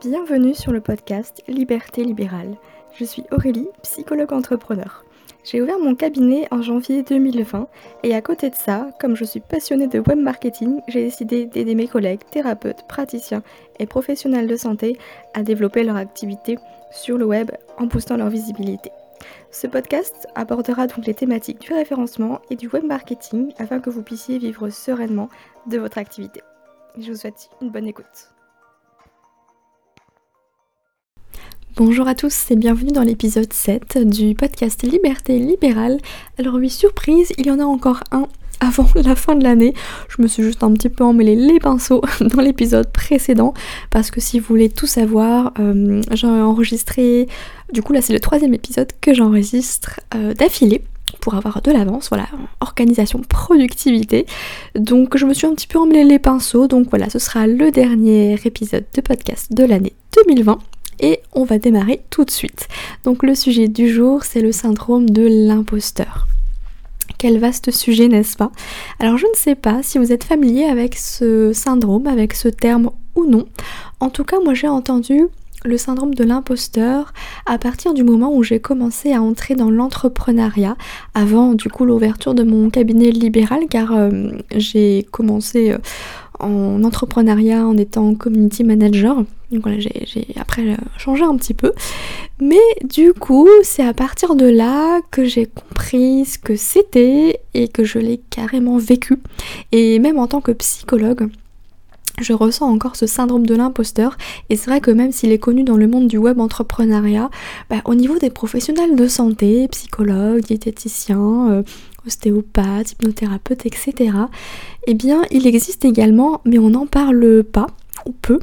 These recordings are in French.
Bienvenue sur le podcast Liberté libérale. Je suis Aurélie, psychologue entrepreneur. J'ai ouvert mon cabinet en janvier 2020 et à côté de ça, comme je suis passionnée de web marketing, j'ai décidé d'aider mes collègues, thérapeutes, praticiens et professionnels de santé à développer leur activité sur le web en boostant leur visibilité. Ce podcast abordera donc les thématiques du référencement et du web marketing afin que vous puissiez vivre sereinement de votre activité. Je vous souhaite une bonne écoute. Bonjour à tous et bienvenue dans l'épisode 7 du podcast Liberté libérale. Alors oui, surprise, il y en a encore un avant la fin de l'année. Je me suis juste un petit peu emmêlé les pinceaux dans l'épisode précédent parce que si vous voulez tout savoir, euh, j'ai enregistré, du coup là c'est le troisième épisode que j'enregistre euh, d'affilée pour avoir de l'avance, voilà, organisation, productivité. Donc je me suis un petit peu emmêlé les pinceaux, donc voilà, ce sera le dernier épisode de podcast de l'année 2020 et on va démarrer tout de suite. Donc le sujet du jour, c'est le syndrome de l'imposteur. Quel vaste sujet, n'est-ce pas? Alors je ne sais pas si vous êtes familier avec ce syndrome, avec ce terme ou non. En tout cas, moi j'ai entendu le syndrome de l'imposteur à partir du moment où j'ai commencé à entrer dans l'entrepreneuriat avant du coup l'ouverture de mon cabinet libéral car euh, j'ai commencé euh, en entrepreneuriat en étant community manager. Donc voilà, j'ai après changé un petit peu. Mais du coup, c'est à partir de là que j'ai compris ce que c'était et que je l'ai carrément vécu. Et même en tant que psychologue, je ressens encore ce syndrome de l'imposteur et c'est vrai que même s'il est connu dans le monde du web entrepreneuriat, bah, au niveau des professionnels de santé, psychologues, diététiciens, euh, ostéopathes, hypnothérapeutes, etc., eh bien il existe également, mais on n'en parle pas, ou peu.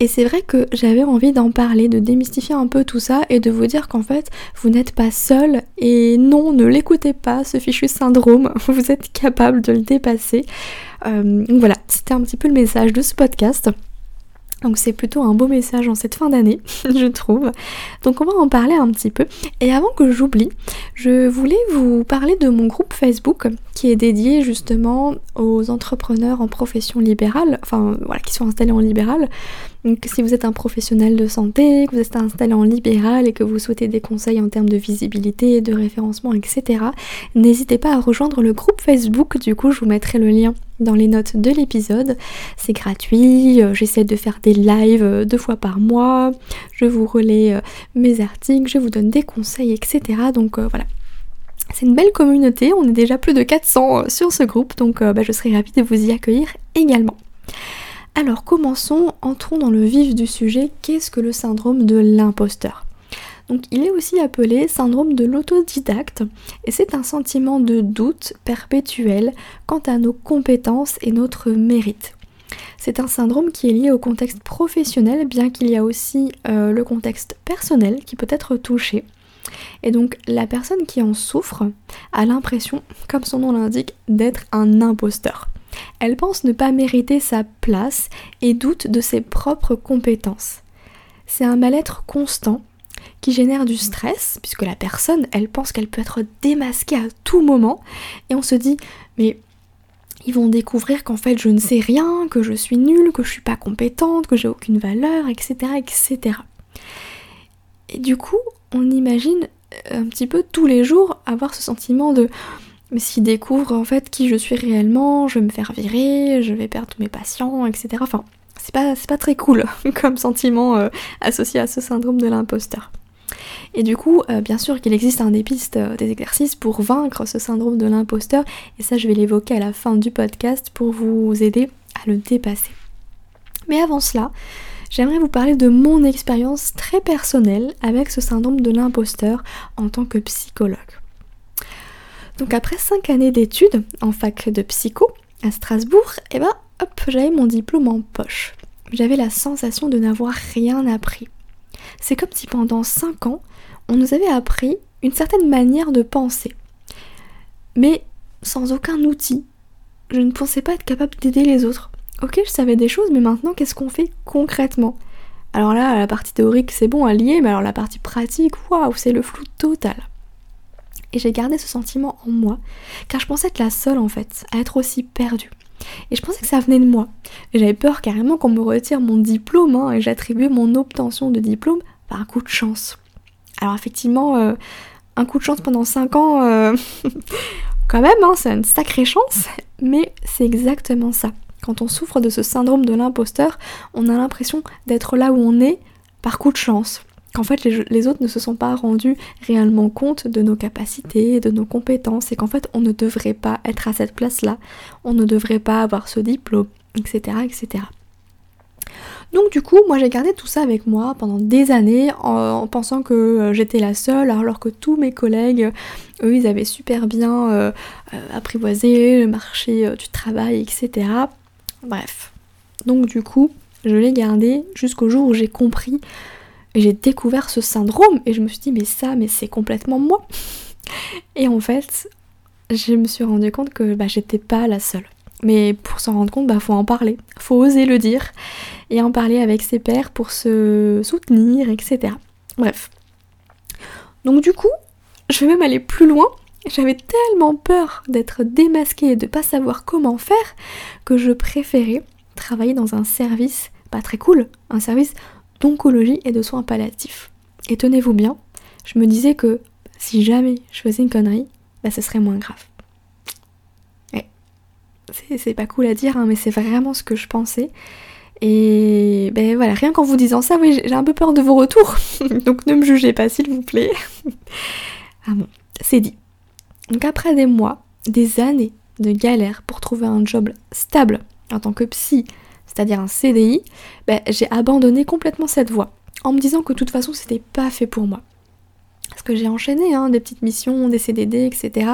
Et c'est vrai que j'avais envie d'en parler, de démystifier un peu tout ça et de vous dire qu'en fait, vous n'êtes pas seul et non, ne l'écoutez pas, ce fichu syndrome, vous êtes capable de le dépasser. Euh, voilà, c'était un petit peu le message de ce podcast. Donc c'est plutôt un beau message en cette fin d'année, je trouve. Donc on va en parler un petit peu. Et avant que j'oublie, je voulais vous parler de mon groupe Facebook qui est dédié justement aux entrepreneurs en profession libérale, enfin voilà, qui sont installés en libéral. Donc si vous êtes un professionnel de santé, que vous êtes installé en libéral et que vous souhaitez des conseils en termes de visibilité, de référencement, etc., n'hésitez pas à rejoindre le groupe Facebook. Du coup, je vous mettrai le lien dans les notes de l'épisode. C'est gratuit, euh, j'essaie de faire des lives euh, deux fois par mois, je vous relais euh, mes articles, je vous donne des conseils, etc. Donc voilà. C'est une belle communauté, on est déjà plus de 400 sur ce groupe, donc bah, je serai ravie de vous y accueillir également. Alors commençons, entrons dans le vif du sujet, qu'est-ce que le syndrome de l'imposteur? Donc il est aussi appelé syndrome de l'autodidacte et c'est un sentiment de doute perpétuel quant à nos compétences et notre mérite. C'est un syndrome qui est lié au contexte professionnel, bien qu'il y a aussi euh, le contexte personnel qui peut être touché. Et donc la personne qui en souffre a l'impression, comme son nom l'indique, d'être un imposteur. Elle pense ne pas mériter sa place et doute de ses propres compétences. C'est un mal-être constant qui génère du stress, puisque la personne, elle pense qu'elle peut être démasquée à tout moment, et on se dit, mais ils vont découvrir qu'en fait je ne sais rien, que je suis nulle, que je suis pas compétente, que j'ai aucune valeur, etc., etc. Et du coup, on imagine un petit peu tous les jours avoir ce sentiment de mais s'ils découvrent en fait qui je suis réellement, je vais me faire virer, je vais perdre tous mes patients, etc. Enfin, c'est pas, pas très cool comme sentiment euh, associé à ce syndrome de l'imposteur. Et du coup, euh, bien sûr qu'il existe un des pistes, euh, des exercices pour vaincre ce syndrome de l'imposteur, et ça je vais l'évoquer à la fin du podcast pour vous aider à le dépasser. Mais avant cela, j'aimerais vous parler de mon expérience très personnelle avec ce syndrome de l'imposteur en tant que psychologue. Donc après 5 années d'études en fac de psycho à Strasbourg, et eh ben hop, j'avais mon diplôme en poche. J'avais la sensation de n'avoir rien appris. C'est comme si pendant 5 ans, on nous avait appris une certaine manière de penser. Mais sans aucun outil. Je ne pensais pas être capable d'aider les autres. Ok, je savais des choses, mais maintenant, qu'est-ce qu'on fait concrètement? Alors là, la partie théorique, c'est bon à lier, mais alors la partie pratique, waouh, c'est le flou total. Et j'ai gardé ce sentiment en moi, car je pensais être la seule en fait à être aussi perdue. Et je pensais que ça venait de moi. J'avais peur carrément qu'on me retire mon diplôme hein, et j'attribuais mon obtention de diplôme par un coup de chance. Alors effectivement, euh, un coup de chance pendant 5 ans, euh, quand même, hein, c'est une sacrée chance, mais c'est exactement ça. Quand on souffre de ce syndrome de l'imposteur, on a l'impression d'être là où on est par coup de chance. Qu'en fait les, autres ne se sont pas rendus réellement compte de nos capacités, de nos compétences, et qu'en fait on ne devrait pas être à cette place-là, on ne devrait pas avoir ce diplôme, etc. etc. Donc du coup, moi j'ai gardé tout ça avec moi pendant des années en, pensant que euh, j'étais la seule, alors que tous mes collègues, eux, ils avaient super bien euh, euh, apprivoisé le marché du travail, etc. Bref. Donc du coup, je l'ai gardé jusqu'au jour où j'ai compris j'ai découvert ce syndrome et je me suis dit mais ça, mais c'est complètement moi. Et en fait, je me suis rendu compte que bah, j'étais pas la seule. Mais pour s'en rendre compte, bah faut en parler, faut oser le dire et en parler avec ses pairs pour se soutenir, etc. Bref. Donc du coup, je vais même aller plus loin. J'avais tellement peur d'être démasquée et de pas savoir comment faire que je préférais travailler dans un service pas très cool, un service d'oncologie et de soins palliatifs. Et tenez-vous bien, je me disais que si jamais je faisais une connerie, bah ce serait moins grave. C'est pas cool à dire, hein, mais c'est vraiment ce que je pensais. Et ben voilà, rien qu'en vous disant ça, oui, j'ai un peu peur de vos retours. Donc ne me jugez pas, s'il vous plaît. ah bon, c'est dit. Donc après des mois, des années de galère pour trouver un job stable en tant que psy, c'est-à-dire un CDI, ben, j'ai abandonné complètement cette voie en me disant que de toute façon c'était pas fait pour moi. Parce que j'ai enchaîné hein, des petites missions, des CDD, etc.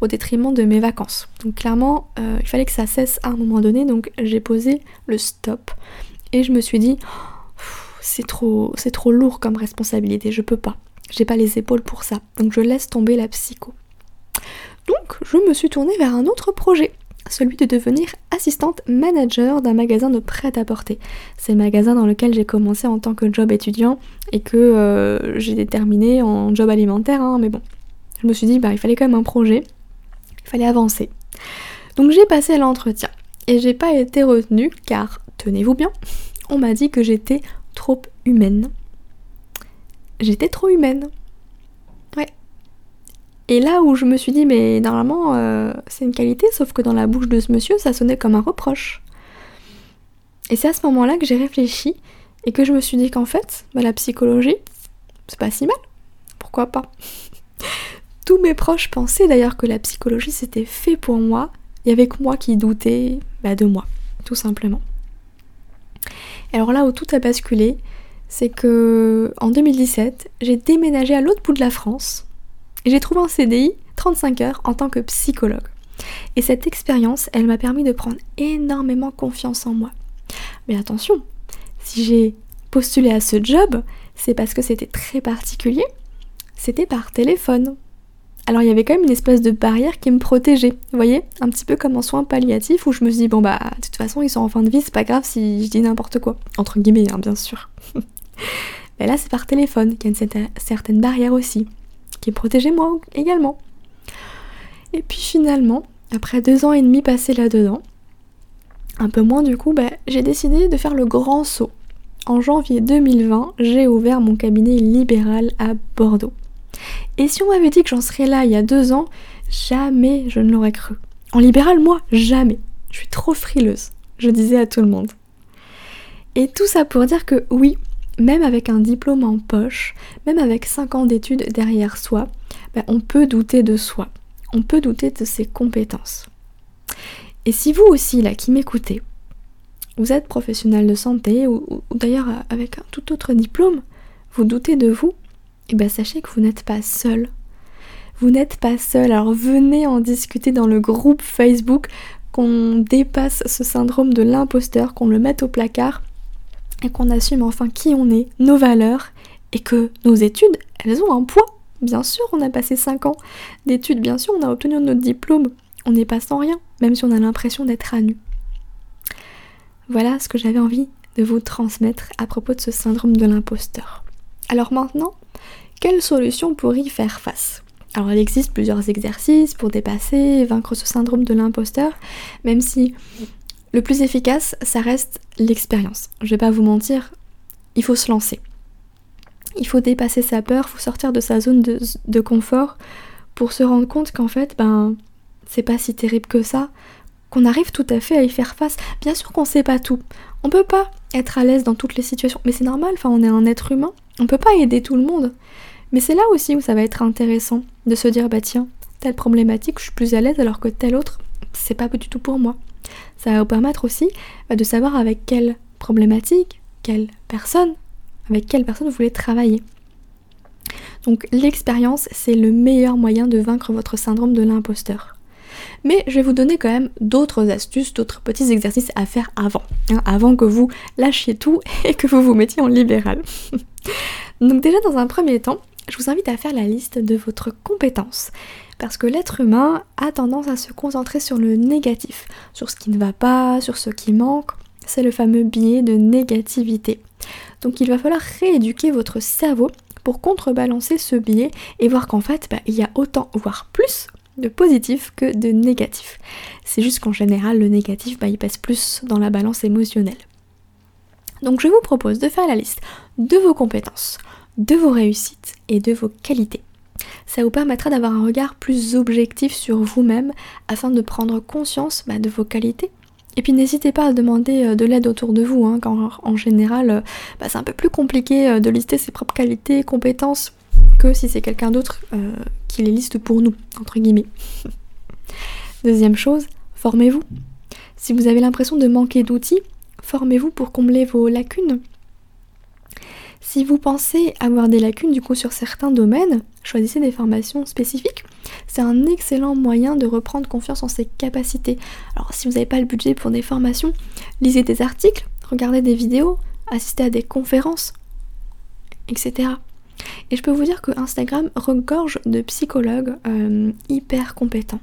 au détriment de mes vacances. Donc clairement, euh, il fallait que ça cesse à un moment donné, donc j'ai posé le stop. Et je me suis dit, c'est trop, c'est trop lourd comme responsabilité, je peux pas. J'ai pas les épaules pour ça. Donc je laisse tomber la psycho. Donc je me suis tournée vers un autre projet celui de devenir assistante manager d'un magasin de prêt-à-porter. C'est le magasin dans lequel j'ai commencé en tant que job étudiant et que euh, j'ai déterminé en job alimentaire, hein, mais bon. Je me suis dit, bah, il fallait quand même un projet, il fallait avancer. Donc j'ai passé l'entretien et j'ai pas été retenue car, tenez-vous bien, on m'a dit que j'étais trop humaine. J'étais trop humaine. Et là où je me suis dit, mais normalement, euh, c'est une qualité, sauf que dans la bouche de ce monsieur, ça sonnait comme un reproche. Et c'est à ce moment-là que j'ai réfléchi et que je me suis dit qu'en fait, bah, la psychologie, c'est pas si mal. Pourquoi pas? Tous mes proches pensaient d'ailleurs que la psychologie c'était fait pour moi, et avec moi qui doutais bah, de moi, tout simplement. Alors là où tout a basculé, c'est que en 2017, j'ai déménagé à l'autre bout de la France j'ai trouvé un CDI 35 heures en tant que psychologue. Et cette expérience, elle m'a permis de prendre énormément confiance en moi. Mais attention, si j'ai postulé à ce job, c'est parce que c'était très particulier. C'était par téléphone. Alors il y avait quand même une espèce de barrière qui me protégeait, vous voyez Un petit peu comme en soins palliatifs où je me suis dit, bon bah, de toute façon, ils sont en fin de vie, c'est pas grave si je dis n'importe quoi. Entre guillemets, hein, bien sûr. Mais là, c'est par téléphone qu'il y a une certaine barrière aussi qui protégeait moi également. Et puis finalement, après deux ans et demi passés là-dedans, un peu moins du coup, bah, j'ai décidé de faire le grand saut. En janvier 2020, j'ai ouvert mon cabinet libéral à Bordeaux. Et si on m'avait dit que j'en serais là il y a deux ans, jamais je ne l'aurais cru. En libéral, moi, jamais. Je suis trop frileuse, je disais à tout le monde. Et tout ça pour dire que oui, même avec un diplôme en poche, même avec 5 ans d'études derrière soi, ben, on peut douter de soi, on peut douter de ses compétences. Et si vous aussi, là, qui m'écoutez, vous êtes professionnel de santé ou, d'ailleurs avec un tout autre diplôme, vous doutez de vous, et eh bien sachez que vous n'êtes pas seul. Vous n'êtes pas seul, alors venez en discuter dans le groupe Facebook, qu'on dépasse ce syndrome de l'imposteur, qu'on le mette au placard et qu'on assume enfin qui on est, nos valeurs, et que nos études, elles ont un poids. Bien sûr, on a passé 5 ans d'études, bien sûr, on a obtenu notre diplôme, on n'est pas sans rien, même si on a l'impression d'être à nu. Voilà ce que j'avais envie de vous transmettre à propos de ce syndrome de l'imposteur. Alors maintenant, quelle solution pour y faire face? Alors il existe plusieurs exercices pour dépasser, vaincre ce syndrome de l'imposteur, même si le plus efficace, ça reste l'expérience. Je vais pas vous mentir, il faut se lancer. Il faut dépasser sa peur, il faut sortir de sa zone de, confort pour se rendre compte qu'en fait, ben, c'est pas si terrible que ça, qu'on arrive tout à fait à y faire face. Bien sûr qu'on sait pas tout. On peut pas être à l'aise dans toutes les situations, mais c'est normal, enfin on est un être humain, on peut pas aider tout le monde. Mais c'est là aussi où ça va être intéressant de se dire bah tiens, telle problématique, je suis plus à l'aise alors que telle autre, c'est pas du tout pour moi. Ça va vous permettre aussi bah, de savoir avec quelle problématique, quelle personne, avec quelle personne vous voulez travailler. Donc l'expérience, c'est le meilleur moyen de vaincre votre syndrome de l'imposteur. Mais je vais vous donner quand même d'autres astuces, d'autres petits exercices à faire avant, hein, avant que vous lâchiez tout et que vous vous mettiez en libéral. Donc déjà dans un premier temps, je vous invite à faire la liste de votre compétence. Parce que l'être humain a tendance à se concentrer sur le négatif, sur ce qui ne va pas, sur ce qui manque. C'est le fameux biais de négativité. Donc il va falloir rééduquer votre cerveau pour contrebalancer ce biais et voir qu'en fait, bah, il y a autant, voire plus, de positif que de négatif. C'est juste qu'en général, le négatif, bah, il passe plus dans la balance émotionnelle. Donc je vous propose de faire la liste de vos compétences, de vos réussites et de vos qualités. Ça vous permettra d'avoir un regard plus objectif sur vous-même afin de prendre conscience bah, de vos qualités. Et puis n'hésitez pas à demander euh, de l'aide autour de vous, hein, quand en général euh, bah, c'est un peu plus compliqué euh, de lister ses propres qualités, compétences, que si c'est quelqu'un d'autre qui les liste pour nous, entre guillemets. Deuxième chose, formez-vous. Si vous avez l'impression de manquer d'outils, formez-vous pour combler vos lacunes. Si vous pensez avoir des lacunes du coup sur certains domaines, choisissez des formations spécifiques. C'est un excellent moyen de reprendre confiance en ses capacités. Alors si vous n'avez pas le budget pour des formations, lisez des articles, regardez des vidéos, assistez à des conférences, etc. Et je peux vous dire que Instagram regorge de psychologues euh, hyper compétents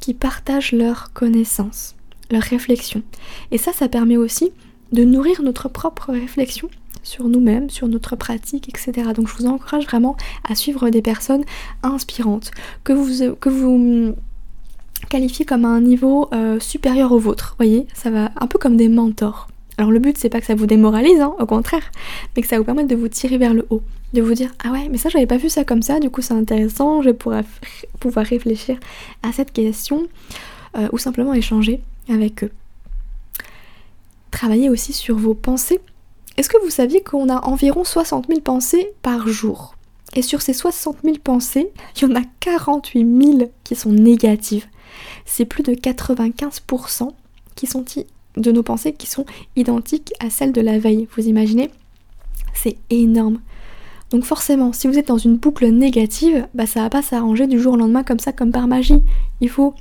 qui partagent leurs connaissances, leurs réflexions. Et ça, ça permet aussi de nourrir notre propre réflexion sur nous-mêmes, sur notre pratique, etc. Donc je vous encourage vraiment à suivre des personnes inspirantes, que vous, que vous qualifiez comme un niveau euh, supérieur au vôtre. Voyez, ça va un peu comme des mentors. Alors le but c'est pas que ça vous démoralise, hein, au contraire, mais que ça vous permette de vous tirer vers le haut, de vous dire ah ouais mais ça j'avais pas vu ça comme ça, du coup c'est intéressant, je vais pouvoir, réfléchir à cette question euh, ou simplement échanger avec eux. Travaillez aussi sur vos pensées est-ce que vous saviez qu'on a environ 60 000 pensées par jour? Et sur ces 60 000 pensées, il y en a 48 000 qui sont négatives. C'est plus de 95% qui sont de nos pensées qui sont identiques à celles de la veille. Vous imaginez? C'est énorme. Donc forcément, si vous êtes dans une boucle négative, bah ça va pas s'arranger du jour au lendemain comme ça, comme par magie. Il faut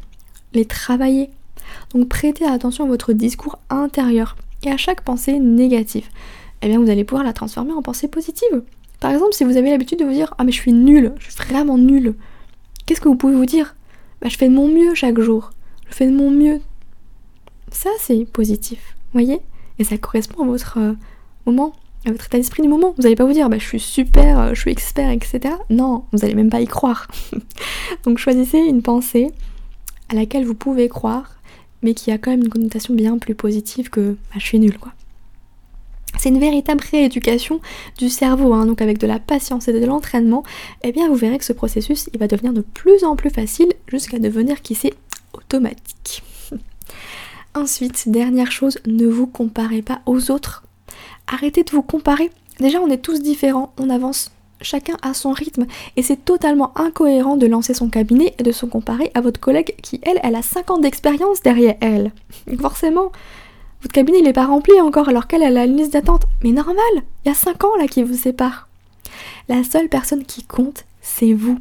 les travailler. Donc prêtez attention à votre discours intérieur et à chaque pensée négative eh bien vous allez pouvoir la transformer en pensée positive. Par exemple, si vous avez l'habitude de vous dire Ah mais je suis nulle, je suis vraiment nulle, qu'est-ce que vous pouvez vous dire? Bah je fais de mon mieux chaque jour, je fais de mon mieux. Ça c'est positif, voyez? Et ça correspond à votre euh, moment, à votre état d'esprit du moment. Vous n'allez pas vous dire Bah je suis super, euh, je suis expert, etc. Non, vous n'allez même pas y croire. Donc choisissez une pensée à laquelle vous pouvez croire, mais qui a quand même une connotation bien plus positive que bah, je suis nulle quoi. C'est une véritable rééducation du cerveau, hein, donc avec de la patience et de l'entraînement, eh bien vous verrez que ce processus il va devenir de plus en plus facile jusqu'à devenir qui sait automatique. Ensuite, dernière chose, ne vous comparez pas aux autres. Arrêtez de vous comparer. Déjà on est tous différents, on avance chacun à son rythme et c'est totalement incohérent de lancer son cabinet et de se comparer à votre collègue qui elle, elle a 5 ans d'expérience derrière elle. Forcément, votre cabinet, n'est pas rempli encore alors qu'elle a la liste d'attente. Mais normal, il y a 5 ans là qui vous séparent. La seule personne qui compte, c'est vous.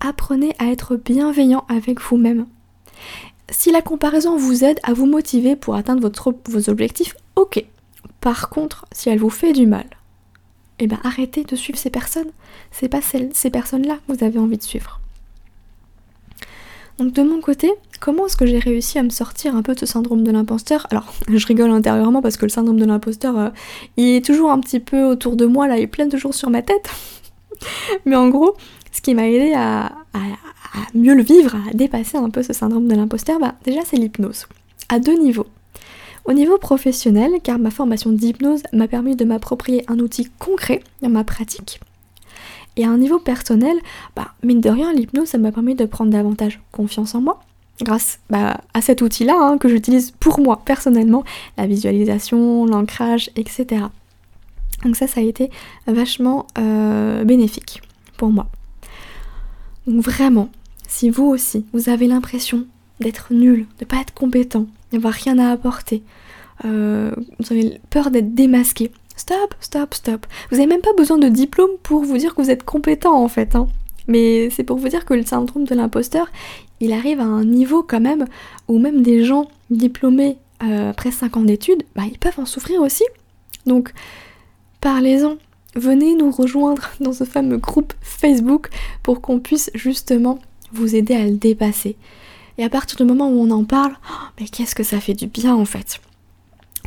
Apprenez à être bienveillant avec vous-même. Si la comparaison vous aide à vous motiver pour atteindre vos objectifs, ok. Par contre, si elle vous fait du mal, eh ben arrêtez de suivre ces personnes. C'est pas ces personnes-là que vous avez envie de suivre. Donc de mon côté, comment est-ce que j'ai réussi à me sortir un peu de ce syndrome de l'imposteur? Alors, je rigole intérieurement parce que le syndrome de l'imposteur, euh, il est toujours un petit peu autour de moi, là, il plane toujours sur ma tête. Mais en gros, ce qui m'a aidé à, mieux le vivre, à dépasser un peu ce syndrome de l'imposteur, bah, déjà c'est l'hypnose. À deux niveaux. Au niveau professionnel, car ma formation d'hypnose m'a permis de m'approprier un outil concret dans ma pratique. Et à un niveau personnel, bah, mine de rien, l'hypnose, ça m'a permis de prendre davantage confiance en moi, grâce bah, à cet outil-là hein, que j'utilise pour moi personnellement, la visualisation, l'ancrage, etc. Donc ça, ça a été vachement euh, bénéfique pour moi. Donc vraiment, si vous aussi, vous avez l'impression d'être nul, de pas être compétent, d'avoir rien à apporter, euh, vous avez peur d'être démasqué, stop, stop, stop. Vous n'avez même pas besoin de diplôme pour vous dire que vous êtes compétent en fait. Hein. Mais c'est pour vous dire que le syndrome de l'imposteur, il arrive à un niveau quand même où même des gens diplômés euh, après 5 ans d'études, bah, ils peuvent en souffrir aussi. Donc parlez-en. Venez nous rejoindre dans ce fameux groupe Facebook pour qu'on puisse justement vous aider à le dépasser. Et à partir du moment où on en parle, oh, mais qu'est-ce que ça fait du bien en fait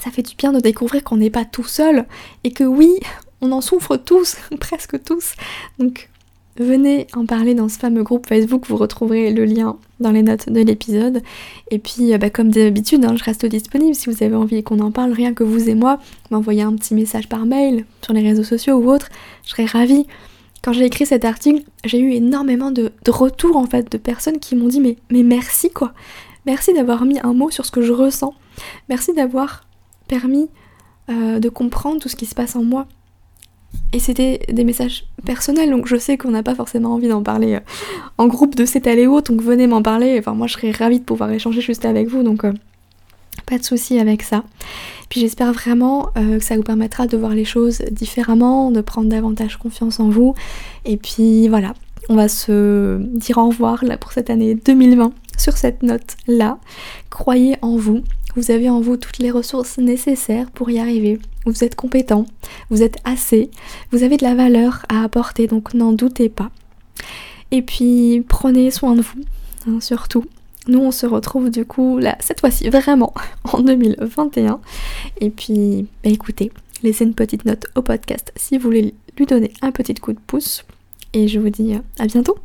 Ça fait du bien de découvrir qu'on n'est pas tout seul et que oui, on en souffre tous, presque tous. Donc venez en parler dans ce fameux groupe Facebook, vous retrouverez le lien dans les notes de l'épisode. Et puis, euh, bah, comme d'habitude, hein, je reste disponible si vous avez envie qu'on en parle, rien que vous et moi, m'envoyer un petit message par mail, sur les réseaux sociaux ou autre, je serais ravie. Quand j'ai écrit cet article, j'ai eu énormément de, retours en fait de personnes qui m'ont dit mais, merci quoi. Merci d'avoir mis un mot sur ce que je ressens. Merci d'avoir permis euh, de comprendre tout ce qui se passe en moi. Et c'était des messages personnels, donc je sais qu'on n'a pas forcément envie d'en parler euh, en groupe de s'étaler haut, donc venez m'en parler. Enfin, moi je serais ravie de pouvoir échanger juste avec vous, donc euh, de souci avec ça. Puis j'espère vraiment euh, que ça vous permettra de voir les choses différemment, de prendre davantage confiance en vous. Et puis voilà, on va se dire au revoir là pour cette année 2020 sur cette note là. Croyez en vous, vous avez en vous toutes les ressources nécessaires pour y arriver. Vous êtes compétent, vous êtes assez, vous avez de la valeur à apporter, donc n'en doutez pas. Et puis prenez soin de vous, hein, surtout. Nous on se retrouve du coup là, cette fois-ci vraiment en 2021. Et puis bah, écoutez, laissez une petite note au podcast si vous voulez lui donner un petit coup de pouce. Et je vous dis à bientôt